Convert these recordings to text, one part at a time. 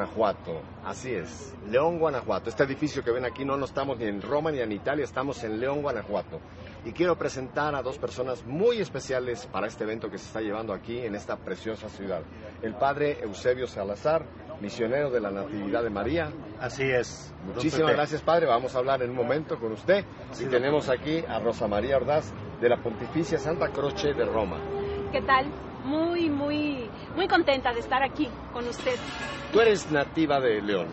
Guanajuato. Así es, León, Guanajuato. Este edificio que ven aquí no, no estamos ni en Roma ni en Italia, estamos en León, Guanajuato. Y quiero presentar a dos personas muy especiales para este evento que se está llevando aquí en esta preciosa ciudad. El padre Eusebio Salazar, misionero de la Natividad de María. Así es. Muchísimas gracias, padre. Vamos a hablar en un momento con usted. y tenemos aquí a Rosa María Ordaz de la Pontificia Santa Croce de Roma. ¿Qué tal? Muy, muy, muy contenta de estar aquí con usted. Tú eres nativa de León.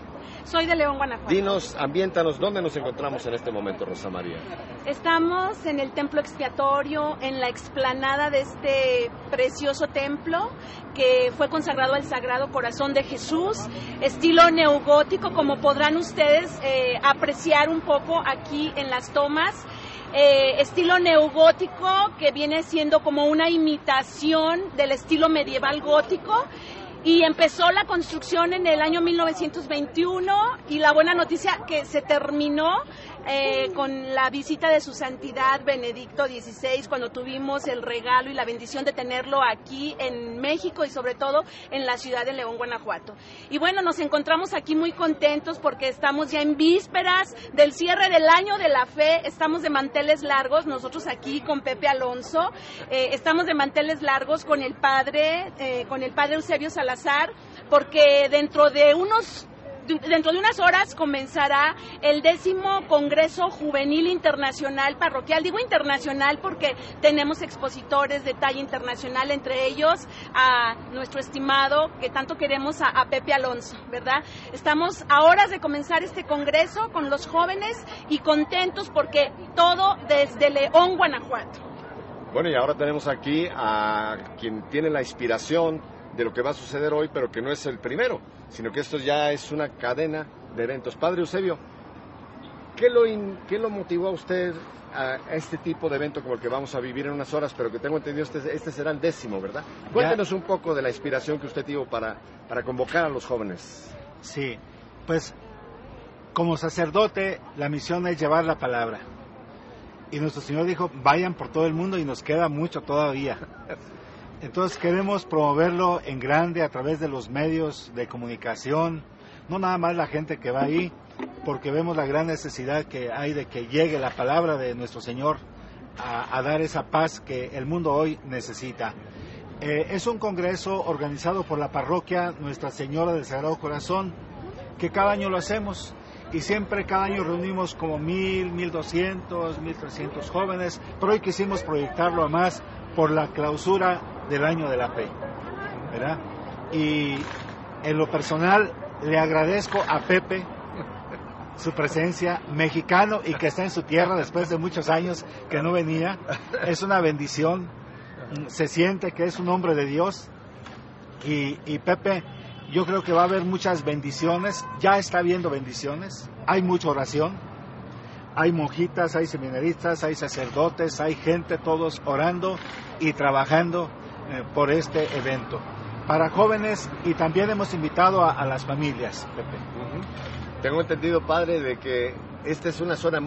Soy de León, Guanajuato. Dinos, ambiéntanos, ¿dónde nos encontramos en este momento, Rosa María? Estamos en el templo expiatorio, en la explanada de este precioso templo que fue consagrado al Sagrado Corazón de Jesús, estilo neogótico, como podrán ustedes eh, apreciar un poco aquí en las tomas. Eh, estilo neogótico que viene siendo como una imitación del estilo medieval gótico. Y empezó la construcción en el año 1921 y la buena noticia que se terminó eh, con la visita de su santidad Benedicto XVI cuando tuvimos el regalo y la bendición de tenerlo aquí en México y sobre todo en la ciudad de León, Guanajuato. Y bueno, nos encontramos aquí muy contentos porque estamos ya en vísperas del cierre del año de la fe, estamos de manteles largos, nosotros aquí con Pepe Alonso, eh, estamos de manteles largos con el padre, eh, con el padre Eusebio Salazar, porque dentro de unos dentro de unas horas comenzará el décimo Congreso Juvenil Internacional Parroquial. Digo internacional porque tenemos expositores de talla internacional, entre ellos a nuestro estimado, que tanto queremos, a, Pepe Alonso, ¿verdad? Estamos a horas de comenzar este Congreso con los jóvenes y contentos porque todo desde León, Guanajuato. Bueno, y ahora tenemos aquí a quien tiene la inspiración de lo que va a suceder hoy, pero que no es el primero, sino que esto ya es una cadena de eventos. Padre Eusebio, ¿qué lo, qué lo motivó a usted a este tipo de evento como el que vamos a vivir en unas horas, pero que tengo entendido este, este será el décimo, ¿verdad? Cuéntenos un poco de la inspiración que usted tuvo para, para convocar a los jóvenes. Sí, pues como sacerdote la misión es llevar la palabra. Y nuestro Señor dijo, vayan por todo el mundo y nos queda mucho todavía. Entonces queremos promoverlo en grande a través de los medios de comunicación, no nada más la gente que va ahí, porque vemos la gran necesidad que hay de que llegue la palabra de nuestro Señor a, dar esa paz que el mundo hoy necesita. Eh, es un congreso organizado por la parroquia Nuestra Señora del Sagrado Corazón, que cada año lo hacemos y siempre cada año reunimos como mil, mil doscientos, mil trescientos jóvenes, pero hoy quisimos proyectarlo a más por la clausura del año de la fe. ¿verdad? Y en lo personal le agradezco a Pepe su presencia mexicano y que está en su tierra después de muchos años que no venía. Es una bendición. Se siente que es un hombre de Dios. Y, y Pepe, yo creo que va a haber muchas bendiciones. Ya está habiendo bendiciones. Hay mucha oración. Hay monjitas, hay seminaristas, hay sacerdotes, hay gente, todos orando y trabajando eh, por este evento. Para jóvenes y también hemos invitado a, las familias, Pepe. Tengo entendido, padre, de que esta es una zona